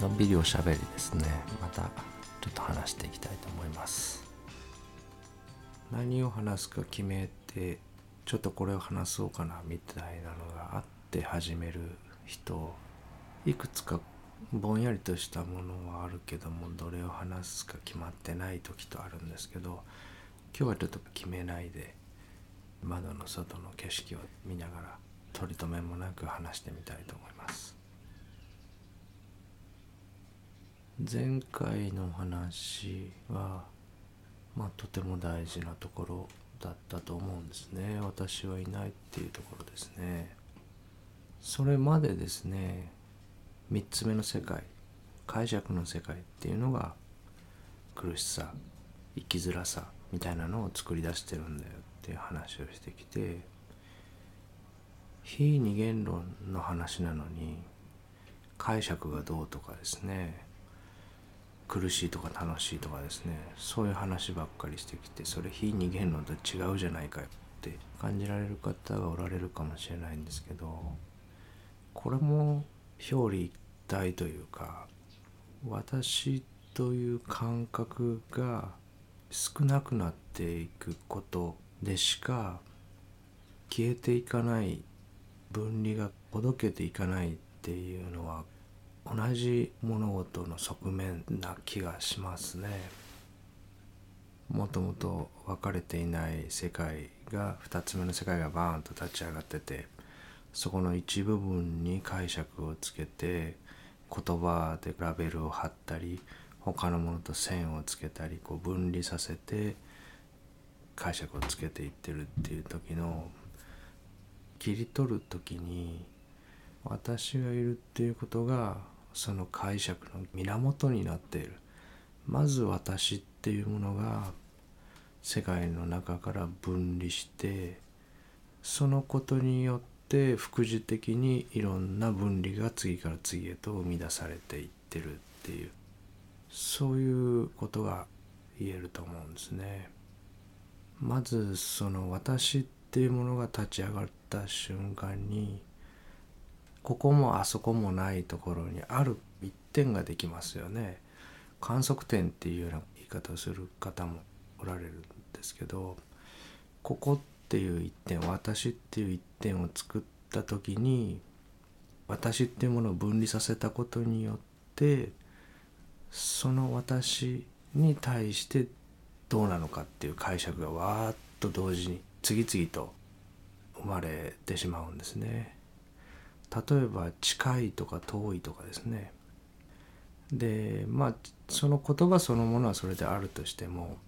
のんびりおしゃべりですね。またちょっと話していきたいと思います。何を話すか決めてちょっとこれを話そうかなみたいなのがあって始める人いくつかぼんやりとしたものはあるけどもどれを話すか決まってない時とあるんですけど今日はちょっと決めないで窓の外の景色を見ながら取り留めもなく話してみたいと思います。前回の話はまあとても大事なところだったと思うんですね。私はいないっていうところですね。それまでですね3つ目の世界解釈の世界っていうのが苦しさ生きづらさみたいなのを作り出してるんだよっていう話をしてきて非二元論の話なのに解釈がどうとかですね苦しいとか楽しいとかですね。そういう話ばっかりしてきてそれ非二元論と違うじゃないかって感じられる方がおられるかもしれないんですけどこれも表裏一体というか私という感覚が少なくなっていくことでしか消えていかない分離がほどけていかないっていうのは同じ物事の側面な気がしますね。もともと分かれていない世界が2つ目の世界がバーンと立ち上がっててそこの一部分に解釈をつけて言葉でラベルを貼ったり他のものと線をつけたりこう分離させて解釈をつけていってるっていう時の切り取る時に私がいるっていうことがその解釈の源になっているまず私っていうものが世界の中から分離してそのことによって副次的にいろんな分離が次から次へと生み出されていってるっていうそういうことが言えると思うんですね。まずその私っていうものが立ち上がった瞬間にここもあそこもないところにある一点ができますよね。観測点っていうような言い方をする方もおられるんですけどここっていう一点私っていう一点を作った時に私っていうものを分離させたことによってその私に対してどうなのかっていう解釈がわーっと同時に次々と生まれてしまうんですね。例えば近いとか遠いとかですねでまあその言葉そのものはそれであるとしても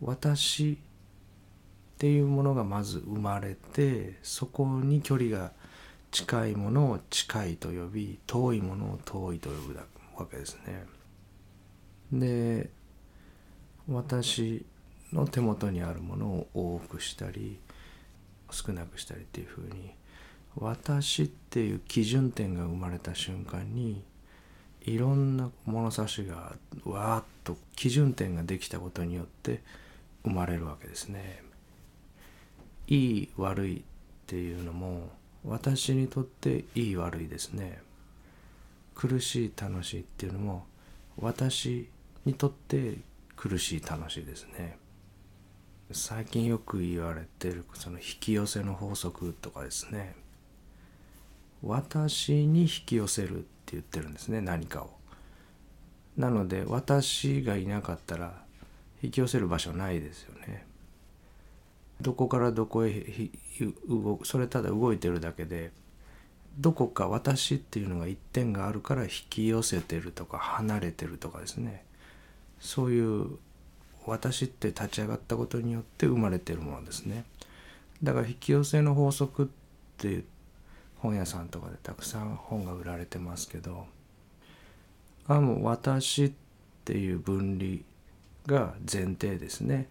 私っていうものがまず生まれてそこに距離が近いものを近いと呼び遠いものを遠いと呼ぶわけですね。で私の手元にあるものを多くしたり少なくしたりっていうふうに私っていう基準点が生まれた瞬間にいろんな物差しがわーっと基準点ができたことによって生まれるわけですね。いい悪いっていうのも私にとっていい悪いですね。苦しい楽しいっていうのも私にとって苦しい楽しいですね。最近よく言われてるその引き寄せの法則とかですね私に引き寄せるって言ってるんですね何かを。なので私がいなかったら引き寄せる場所ないですよね。どこからどこへそれただ動いてるだけでどこか私っていうのが一点があるから引き寄せてるとか離れてるとかですねそういう私って立ち上がったことによって生まれてるものですね。だから引き寄せの法則って本屋さんとかでたくさん本が売られてますけどあもう私っていう分離が前提ですね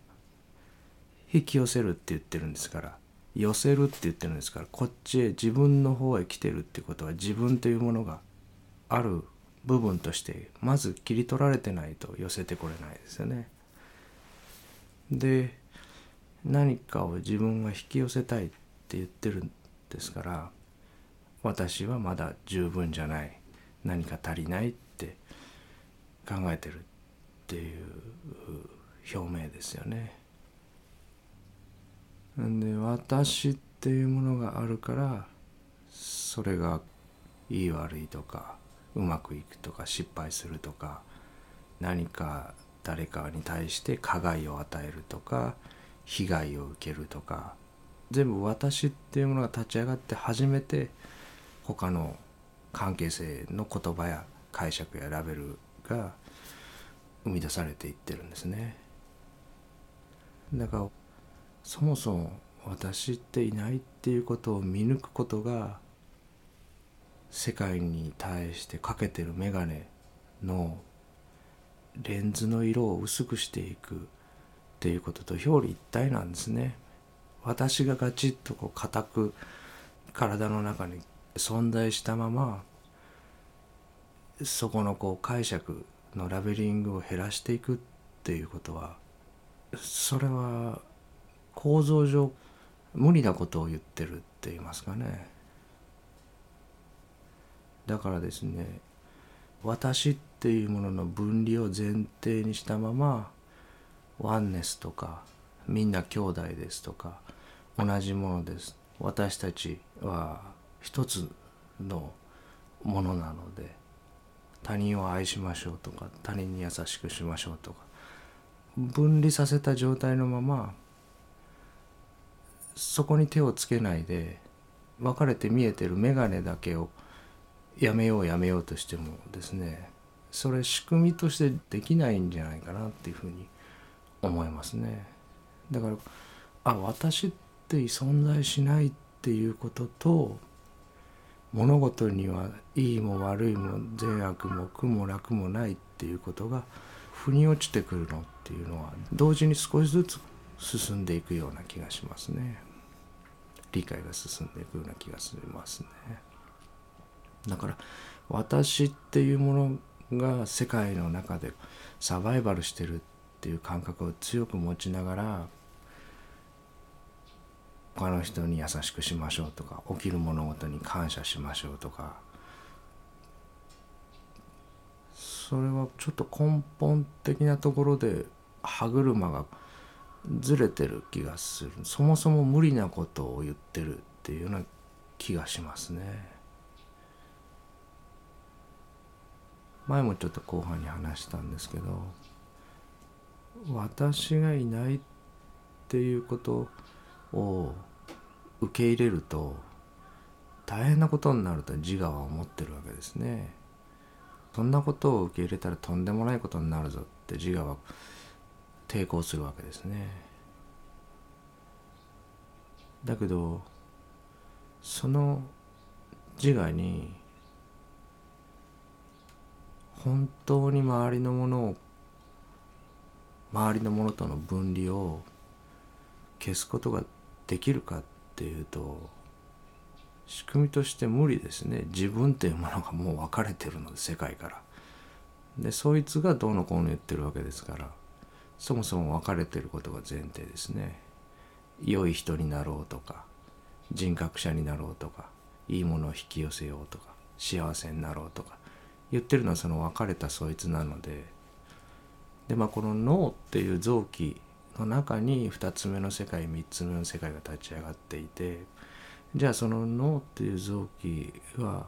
引き寄せるって言ってるんですから寄せるって言ってるんですからこっちへ自分の方へ来てるってことは自分というものがある部分としてまず切り取られてないと寄せてこれないですよね。で何かを自分が引き寄せたいって言ってるんですから私はまだ十分じゃない何か足りないって考えてるっていう表明ですよね。んで私っていうものがあるからそれがいい悪いとかうまくいくとか失敗するとか何か誰かに対して加害を与えるとか被害を受けるとか全部私っていうものが立ち上がって初めて他の関係性の言葉や解釈やラベルが生み出されていってるんですね。だからそもそも私っていないっていうことを見抜くことが世界に対してかけてる眼鏡のレンズの色を薄くしていくっていうことと表裏一体なんですね。私がガチッとこう固く体の中に存在したままそこのこう解釈のラベリングを減らしていくっていうことはそれは構造上無理なことを言ってるって言いますかね。だからですね私っていうものの分離を前提にしたままワンネスとかみんな兄弟ですとか同じものです。私たちは一つのものなので他人を愛しましょうとか他人に優しくしましょうとか分離させた状態のままそこに手をつけないで分かれて見えてる眼鏡だけをやめようやめようとしてもですねそれ仕組みとしてできないんじゃないかなっていうふうに思いますね。だからあ私って存在しないっていうことと物事にはいいも悪いも善悪も苦も楽もないっていうことが腑に落ちてくるのっていうのは同時に少しずつ進んでいくような気がしますね。理解が進んでいくような気がしますね。だから私っていうものが世界の中でサバイバルしてるっていう感覚を強く持ちながら他の人に優しくしましょうとか起きる物事に感謝しましょうとか。それはちょっと根本的なところで歯車がずれてる気がする。そもそも無理なことを言ってるっていうような気がしますね。前もちょっと後半に話したんですけど私がいないっていうことをを受け入れると大変なことになると自我は思ってるわけですね。そんなことを受け入れたらとんでもないことになるぞって自我は抵抗するわけですね。だけどその自我に本当に周りのものを周りのものとの分離を消すことができるかっていうと仕組みとして無理ですね。自分っていうものがもう分かれてるので世界から。でそいつがどうのこうの言ってるわけですからそもそも分かれてることが前提ですね。良い人になろうとか人格者になろうとかいいものを引き寄せようとか幸せになろうとか言ってるのはその分かれたそいつなので。でまあこの脳っていう臓器の中に2つ目の世界3つ目の世界が立ち上がっていてじゃあその脳っていう臓器は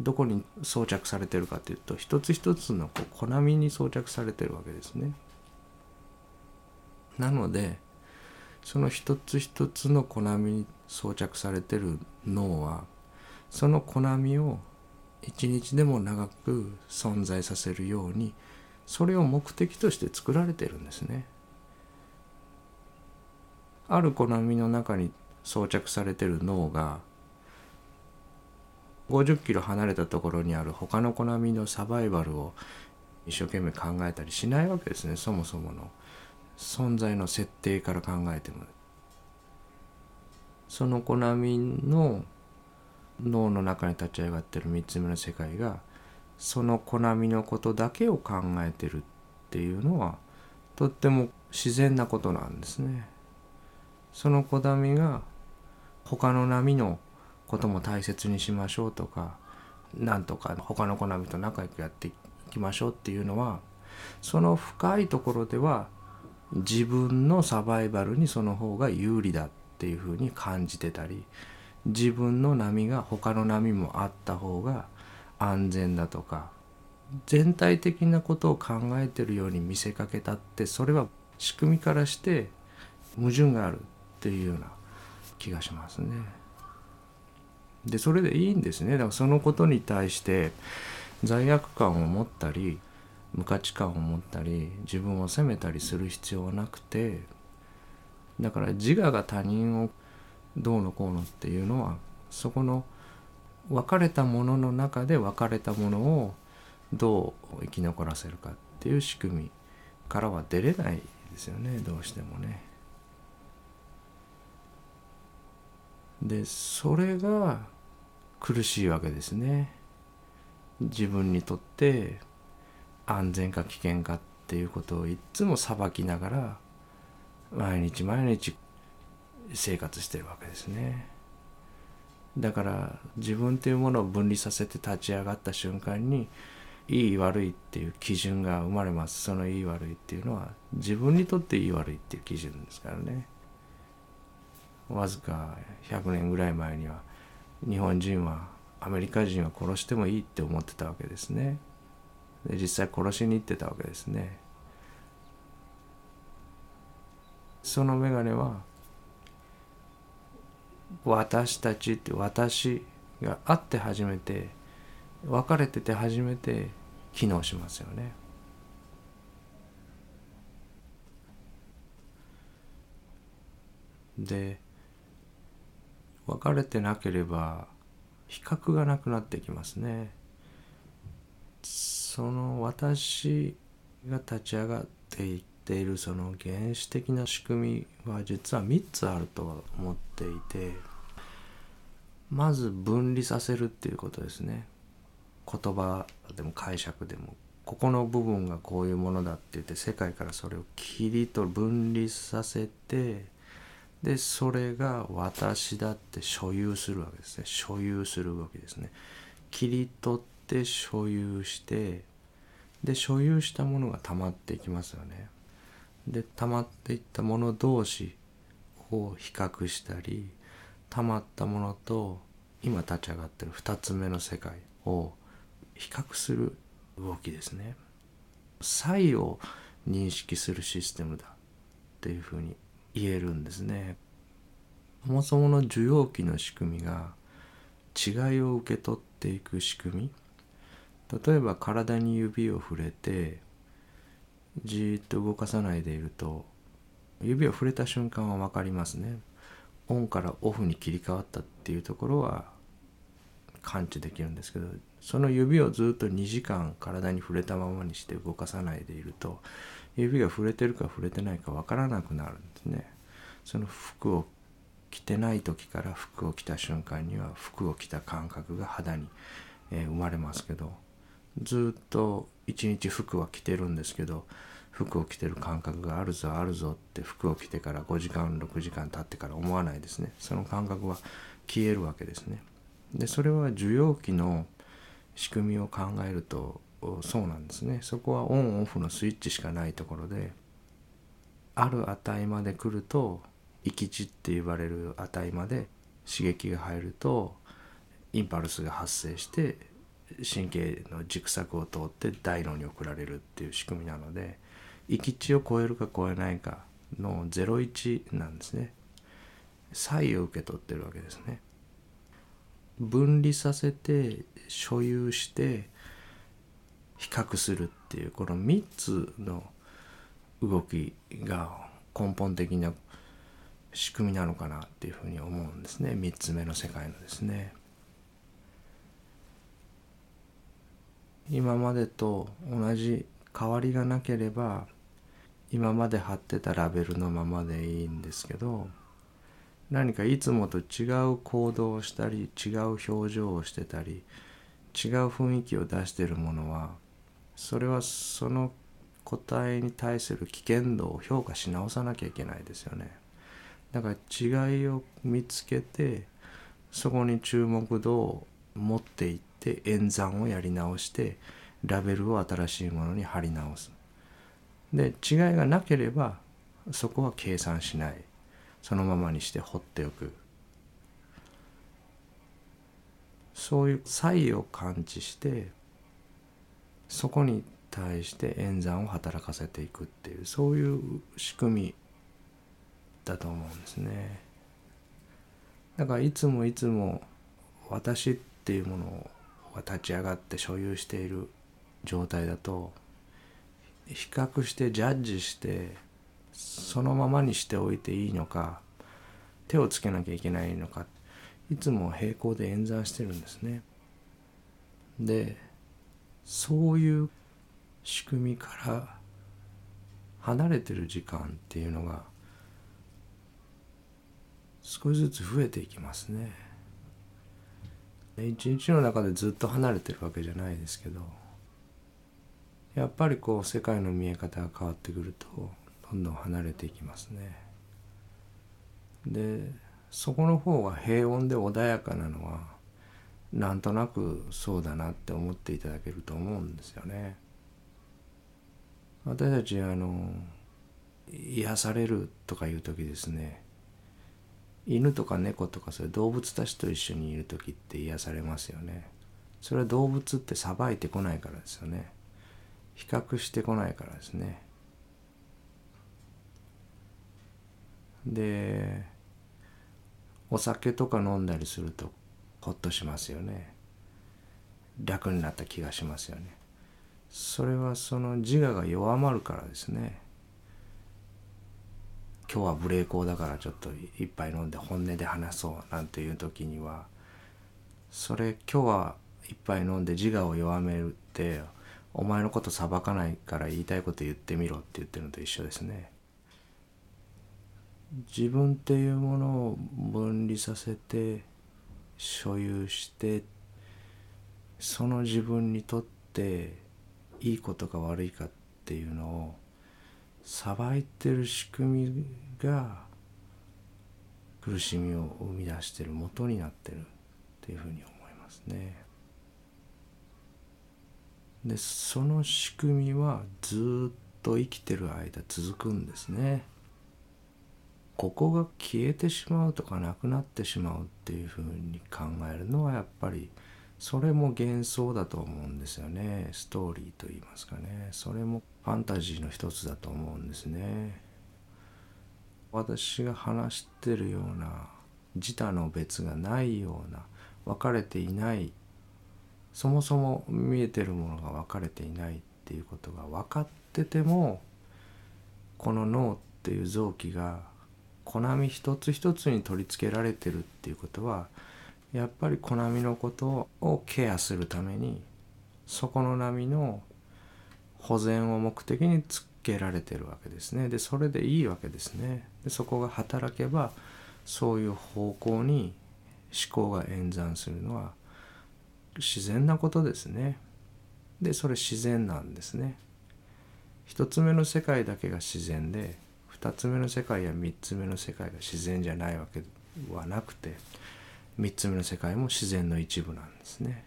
どこに装着されてるかというと一つ一つのこう小波に装着されてるわけですね。なのでその一つ一つの小波に装着されてる脳はその小波を一日でも長く存在させるようにそれを目的として作られてるんですね。ある小波の中に装着されてる脳が50キロ離れたところにある他の小波のサバイバルを一生懸命考えたりしないわけですねそもそもの存在の設定から考えてもその小波の脳の中に立ち上がってる3つ目の世界がその小波のことだけを考えてるっていうのはとっても自然なことなんですね。その子波が他の波のことも大切にしましょうとかなんとか他の好みと仲良くやっていきましょうっていうのはその深いところでは自分のサバイバルにその方が有利だっていうふうに感じてたり自分の波が他の波もあった方が安全だとか全体的なことを考えてるように見せかけたってそれは仕組みからして矛盾がある。っていうような気がしますね。でそれでいいんですねだからそのことに対して罪悪感を持ったり無価値観を持ったり自分を責めたりする必要はなくてだから自我が他人をどうのこうのっていうのはそこの分かれたものの中で分かれたものをどう生き残らせるかっていう仕組みからは出れないですよねどうしてもね。でそれが苦しいわけですね。自分にとって安全か危険かっていうことをいっつも裁きながら毎日毎日生活してるわけですね。だから自分というものを分離させて立ち上がった瞬間にいい悪いっていう基準が生まれますそのいい悪いっていうのは自分にとっていい悪いっていう基準ですからねわずか100年ぐらい前には日本人はアメリカ人は殺してもいいって思ってたわけですねで実際殺しに行ってたわけですねその眼鏡は私たちって私があって初めて分かれてて初めて機能しますよね。で分かれてなければ比較がなくなってきますね。その私が立ち上がっていっているその原始的な仕組みは実は3つあると思っていてまず分離させるっていうことですね。言葉でも解釈でもここの部分がこういうものだって言って世界からそれを切りと分離させてでそれが私だって所有するわけですね。所有する動きですね。切り取って所有してで所有したものが溜まっていきますよね。で溜まっていったもの同士を比較したり溜まったものと今立ち上がってる2つ目の世界を比較する動きですね。差異を認識するシステムだっていうふうに言えるんですね。そもそもの受容器の仕組みが違いを受け取っていく仕組み。例えば体に指を触れてじーっと動かさないでいると指を触れた瞬間は分かりますね。オンからオフに切り替わったっていうところは感知できるんですけどその指をずっと2時間体に触れたままにして動かさないでいると指が触れてるか触れてないか分からなくなるんですね。その服を着てない時から服を着た瞬間には服を着た感覚が肌に、え、生まれますけどずっと一日服は着てるんですけど服を着てる感覚があるぞあるぞって服を着てから5時間6時間経ってから思わないですねその感覚は消えるわけですねでそれは受容器の仕組みを考えるとそうなんですね。そこはオンオフのスイッチしかないところである値まで来ると域値って言われる値まで刺激が入るとインパルスが発生して神経の軸索を通って大脳に送られるっていう仕組みなので域値を超えるか超えないかの01なんですね。差異を受け取ってるわけですね。分離させて所有して比較するっていうこの3つの動きが根本的な仕組みなのかなっていうふうに思うんですね3つ目の世界のですね。今までと同じ変わりがなければ今まで貼ってたラベルのままでいいんですけど何かいつもと違う行動をしたり違う表情をしてたり違う雰囲気を出しているものはそれはその個体に対する危険度を評価し直さなきゃいけないですよね。だから違いを見つけてそこに注目度を持っていって演算をやり直してラベルを新しいものに貼り直す。で違いがなければそこは計算しないそのままにして放っておくそういう差異を感知してそこに対して演算を働かせていくっていうそういう仕組みだと思うんですね。だからいつもいつも私っていうものが立ち上がって所有している状態だと比較してジャッジしてそのままにしておいていいのか手をつけなきゃいけないのかいつも平行で演算してるんですね。でそういう仕組みから離れてる時間っていうのが少しずつ増えていきますね。一日の中でずっと離れてるわけじゃないですけどやっぱりこう世界の見え方が変わってくるとどんどん離れていきますね。でそこの方が平穏で穏やかなのはなんとなくそうだなって思っていただけると思うんですよね。私たちあの癒されるとかいう時ですね犬とか猫とかそういう動物たちと一緒にいる時って癒されますよね。それは動物ってさばいてこないからですよね。比較してこないからですね。でお酒とか飲んだりするとほっとしますよね。楽になった気がしますよね。それはその自我が弱まるからですね。今日は無礼講だからちょっと一杯飲んで本音で話そうなんていう時にはそれ今日は一杯飲んで自我を弱めるってお前のこと裁かないから言いたいこと言ってみろって言ってるのと一緒ですね。自分っていうものを分離させて所有してその自分にとっていいことか悪いかっていうのをさばいてる仕組みが苦しみを生み出してる元になってるっていうふうに思いますね。でその仕組みはずっと生きてる間続くんですね。ここが消えてしまうとかなくなってしまうっていうふうに考えるのはやっぱりそれも幻想だと思うんですよね。ストーリーと言いますかね。それもファンタジーの一つだと思うんですね。私が話してるような自他の別がないような分かれていないそもそも見えてるものが分かれていないっていうことが分かっててもこの脳っていう臓器がコナミ一つ一つに取り付けられてるっていうことはやっぱりコナミのことをケアするためにそこの波の保全を目的につけられてるわけですね。でそれでいいわけですね。でそこが働けばそういう方向に思考が演算するのは自然なことですね。でそれ自然なんですね。一つ目の世界だけが自然で2つ目の世界や3つ目の世界が自然じゃないわけはなくて3つ目の世界も自然の一部なんですね。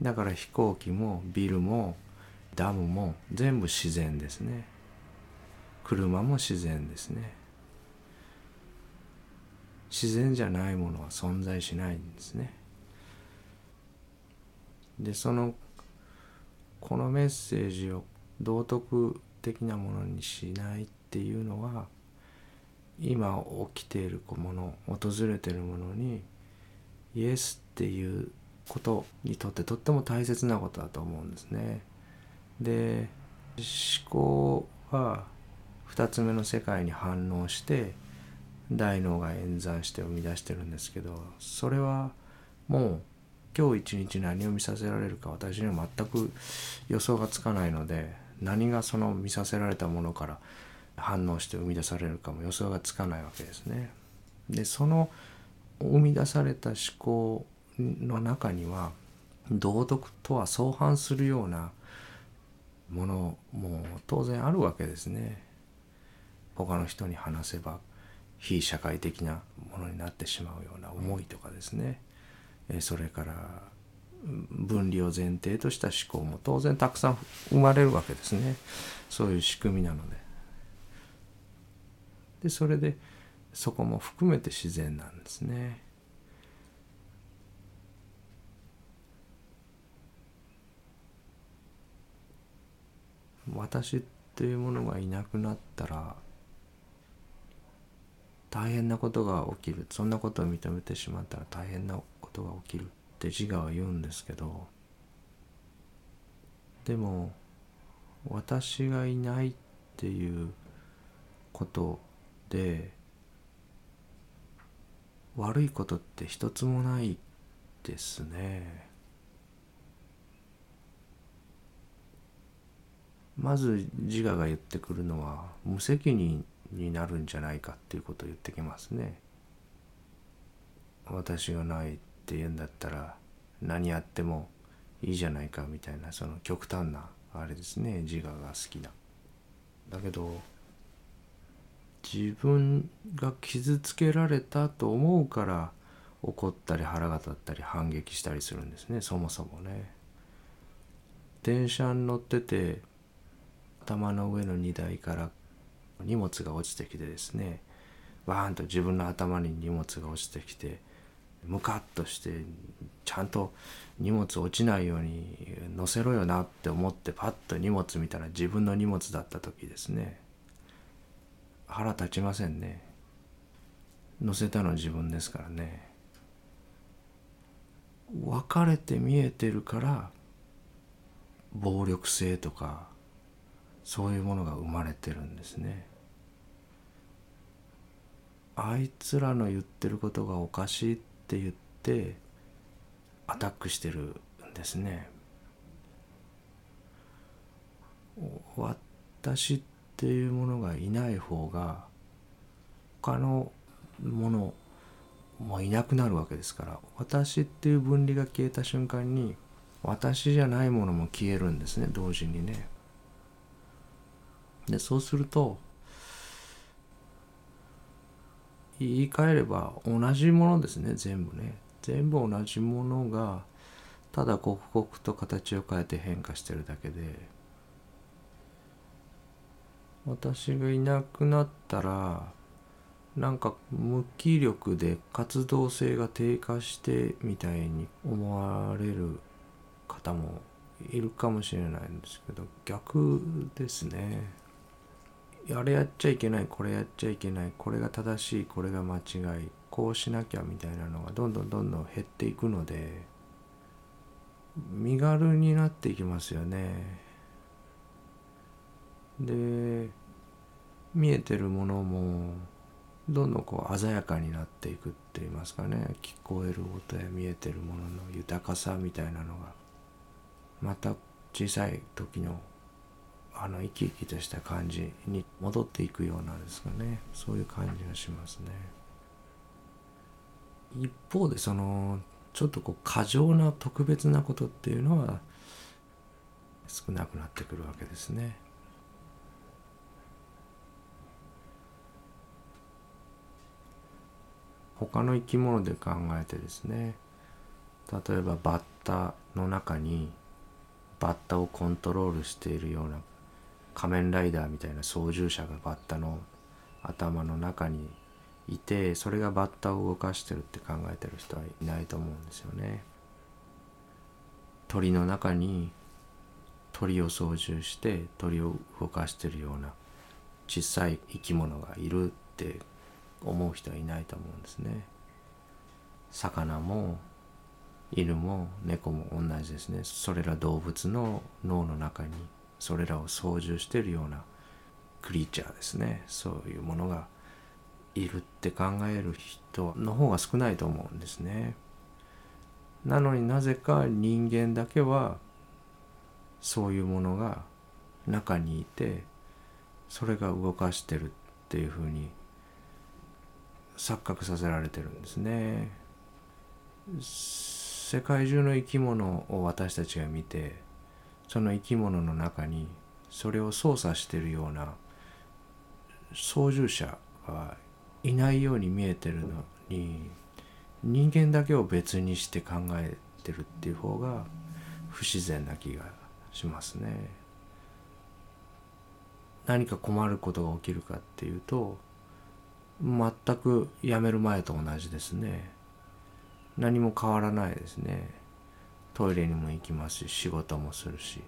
だから飛行機もビルもダムも全部自然ですね。車も自然ですね。自然じゃないものは存在しないんですね。でそのこのメッセージを道徳的なものにしないっていうのは今起きているもの訪れているものにイエスっていうことにとってとっても大切なことだと思うんですね。で思考は2つ目の世界に反応して大脳が演算して生み出してるんですけどそれはもう今日一日何を見させられるか私には全く予想がつかないので何がその見させられたものから反応して生み出されるかも予想がつかないわけですね。でその生み出された思考の中には道徳とは相反するようなものも当然あるわけですね。他の人に話せば非社会的なものになってしまうような思いとかですねそれから分離を前提とした思考も当然たくさん生まれるわけですねそういう仕組みなので。でそれでそこも含めて自然なんですね。私っていうものがいなくなったら大変なことが起きるそんなことを認めてしまったら大変なことが起きるって自我は言うんですけどでも私がいないっていうことで悪いことって一つもないですね。まず自我が言ってくるのは無責任になるんじゃないかっていうことを言ってきますね。私がないって言うんだったら何やってもいいじゃないかみたいなその極端なあれですね自我が好きな。だけど自分が傷つけられたと思うから怒ったり腹が立ったり反撃したりするんですねそもそもね。電車に乗ってて頭の上の荷台から荷物が落ちてきてですねバーンと自分の頭に荷物が落ちてきてムカッとしてちゃんと荷物落ちないように乗せろよなって思ってパッと荷物見たら自分の荷物だった時ですね腹立ちませんね。乗せたの自分ですからね。分かれて見えてるから暴力性とかそういうものが生まれてるんですね。あいつらの言ってることがおかしいって言ってアタックしてるんですね。私っていうものがいない方が他のものもいなくなるわけですから私っていう分離が消えた瞬間に私じゃないものも消えるんですね同時にね。でそうすると言い換えれば同じものですね全部ね全部同じものがただ刻々と形を変えて変化してるだけで私がいなくなったらなんか無気力で活動性が低下してみたいに思われる方もいるかもしれないんですけど逆ですね。あれやっちゃいけないこれやっちゃいけないこれが正しいこれが間違いこうしなきゃみたいなのがどんどんどんどん減っていくので身軽になっていきますよね。で見えてるものもどんどんこう鮮やかになっていくって言いますかね。聞こえる音や見えてるものの豊かさみたいなのが。また小さい時のあの生き生きとした感じに戻っていくようなんですかね。そういう感じがしますね。一方でそのちょっとこう過剰な特別なことっていうのは少なくなってくるわけですね。他の生き物で考えてですね例えばバッタの中にバッタをコントロールしているような仮面ライダーみたいな操縦者がバッタの頭の中にいてそれがバッタを動かしてるって考えてる人はいないと思うんですよね。鳥の中に鳥を操縦して鳥を動かしてるような小さい生き物がいるって思う人はいないと思うんですね。魚も犬も猫も同じですね。それら動物の脳の中にそれらを操縦しているようなクリーチャーですねそういうものがいるって考える人の方が少ないと思うんですね。なのになぜか人間だけはそういうものが中にいてそれが動かしてるっていうふうに錯覚させられてるんですね。世界中の生き物を私たちが見てその生き物の中にそれを操作しているような操縦者はいないように見えてるのに人間だけを別にして考えてるっていう方が不自然な気がしますね。何か困ることが起きるかっていうと全く辞める前と同じですね。何も変わらないですね。トイレにも行きますし仕事もするし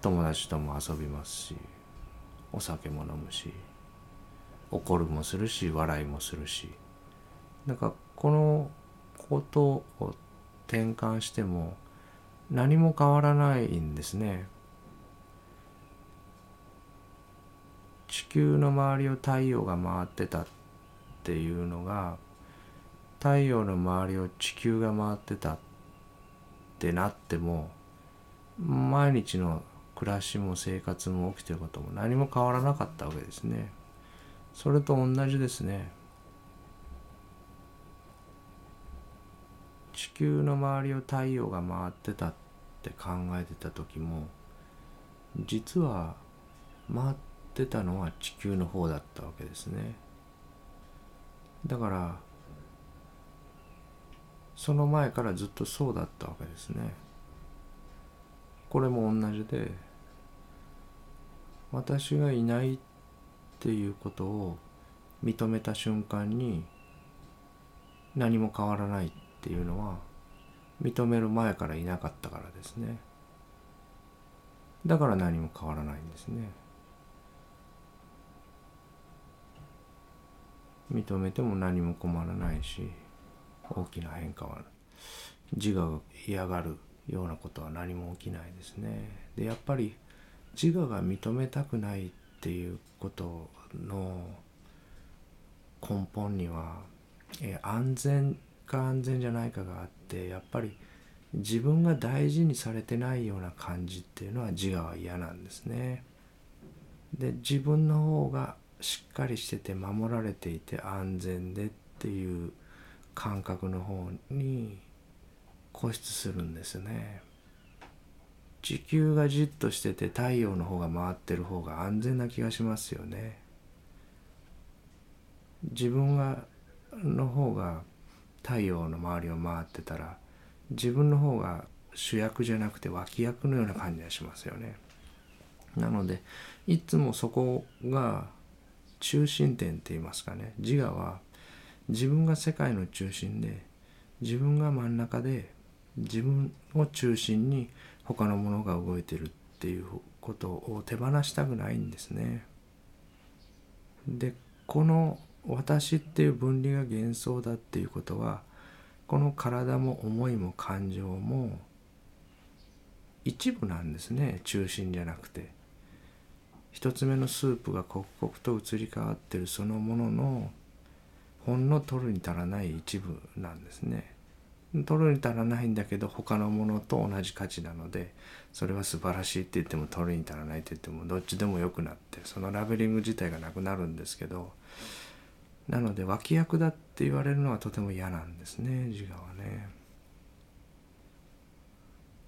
友達とも遊びますしお酒も飲むし怒るもするし笑いもするしなんかこのことを転換しても何も変わらないんですね。地球の周りを太陽が回ってたっていうのが太陽の周りを地球が回ってたってなっても毎日の暮らしも生活も起きてることも何も変わらなかったわけですね。それと同じですね。地球の周りを太陽が回ってたって考えてた時も実は回ってたのは地球の方だったわけですね。だからその前からずっとそうだったわけですね。これも同じで私がいないっていうことを認めた瞬間に何も変わらないっていうのは認める前からいなかったからですね。だから何も変わらないんですね。認めても何も困らないし大きな変化は自我が嫌がるようなことは何も起きないですねでやっぱり自我が認めたくないっていうことの根本には、え安全か安全じゃないかがあってやっぱり自分が大事にされてないような感じっていうのは自我は嫌なんですね。で自分の方がしっかりしてて守られていて安全でっていう感覚の方に固執するんですね。地球がじっとしてて太陽の方が回ってる方が安全な気がしますよね。自分がの方が太陽の周りを回ってたら自分の方が主役じゃなくて脇役のような感じがしますよね。なのでいつもそこが中心点って言いますかね。自我は自分が世界の中心で自分が真ん中で自分を中心に他のものが動いてるっていうことを手放したくないんですね。でこの私っていう分離が幻想だっていうことはこの体も思いも感情も一部なんですね。中心じゃなくて。一つ目のスープが刻々と移り変わってるそのもののほんの取るに足らない一部なんですね取るに足らないんだけど他のものと同じ価値なのでそれは素晴らしいって言っても取るに足らないって言ってもどっちでもよくなってそのラベリング自体がなくなるんですけどなので脇役だって言われるのはとても嫌なんですね自我はね。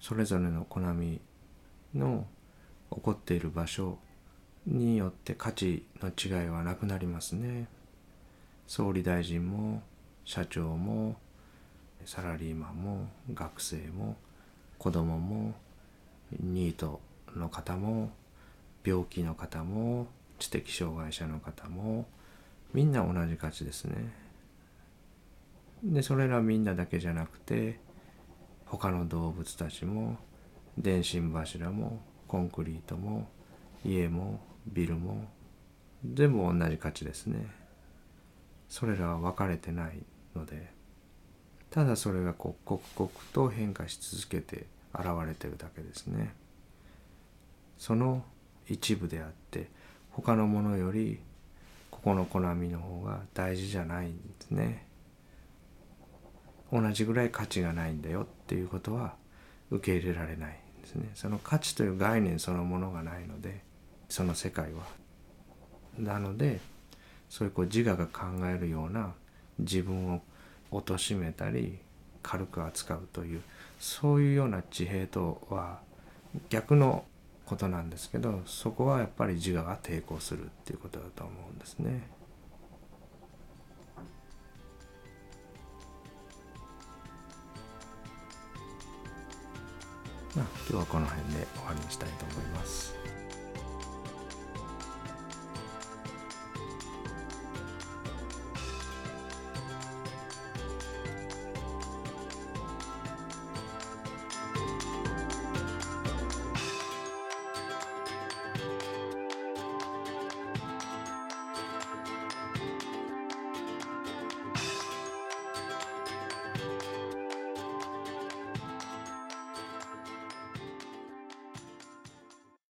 それぞれの好みの起こっている場所によって価値の違いはなくなりますね。総理大臣も社長もサラリーマンも学生も子供もニートの方も病気の方も知的障害者の方もみんな同じ価値ですね。でそれらみんなだけじゃなくて他の動物たちも電信柱もコンクリートも家もビルも全部同じ価値ですね。それらは分かれてないのでただそれが刻々と変化し続けて現れてるだけですね。その一部であって他のものよりここの好みの方が大事じゃないんですね。同じぐらい価値がないんだよっていうことは受け入れられないんですね。その価値という概念そのものがないのでその世界は。なのでそういうこう自我が考えるような自分を貶めたり軽く扱うというそういうような地平とは逆のことなんですけどそこはやっぱり自我が抵抗するっていうことだと思うんですね。まあ、今日はこの辺で終わりにしたいと思います。